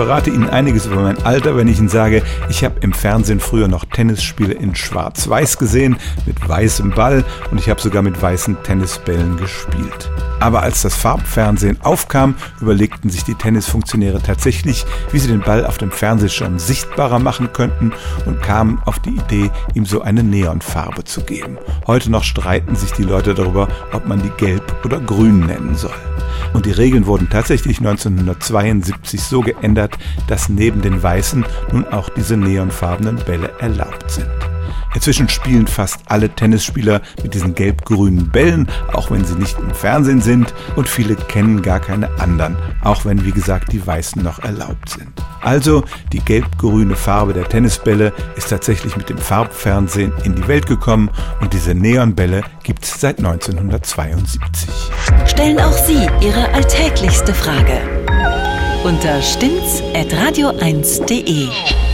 verrate Ihnen einiges über mein Alter, wenn ich Ihnen sage, ich habe im Fernsehen früher noch Tennisspiele in Schwarz-Weiß gesehen, mit weißem Ball und ich habe sogar mit weißen Tennisbällen gespielt. Aber als das Farbfernsehen aufkam, überlegten sich die Tennisfunktionäre tatsächlich, wie sie den Ball auf dem Fernsehschirm sichtbarer machen könnten und kamen auf die Idee, ihm so eine Neonfarbe zu geben. Heute noch streiten sich die Leute darüber, ob man die gelb oder grün nennen soll. Und die Regeln wurden tatsächlich 1972 so geändert, dass neben den weißen nun auch diese neonfarbenen Bälle erlaubt sind. Inzwischen spielen fast alle Tennisspieler mit diesen gelb-grünen Bällen, auch wenn sie nicht im Fernsehen sind, und viele kennen gar keine anderen, auch wenn, wie gesagt, die weißen noch erlaubt sind. Also, die gelb-grüne Farbe der Tennisbälle ist tatsächlich mit dem Farbfernsehen in die Welt gekommen und diese Neonbälle gibt es seit 1972. Stellen auch Sie Ihre alltäglichste Frage unter stimmt's at radio1.de.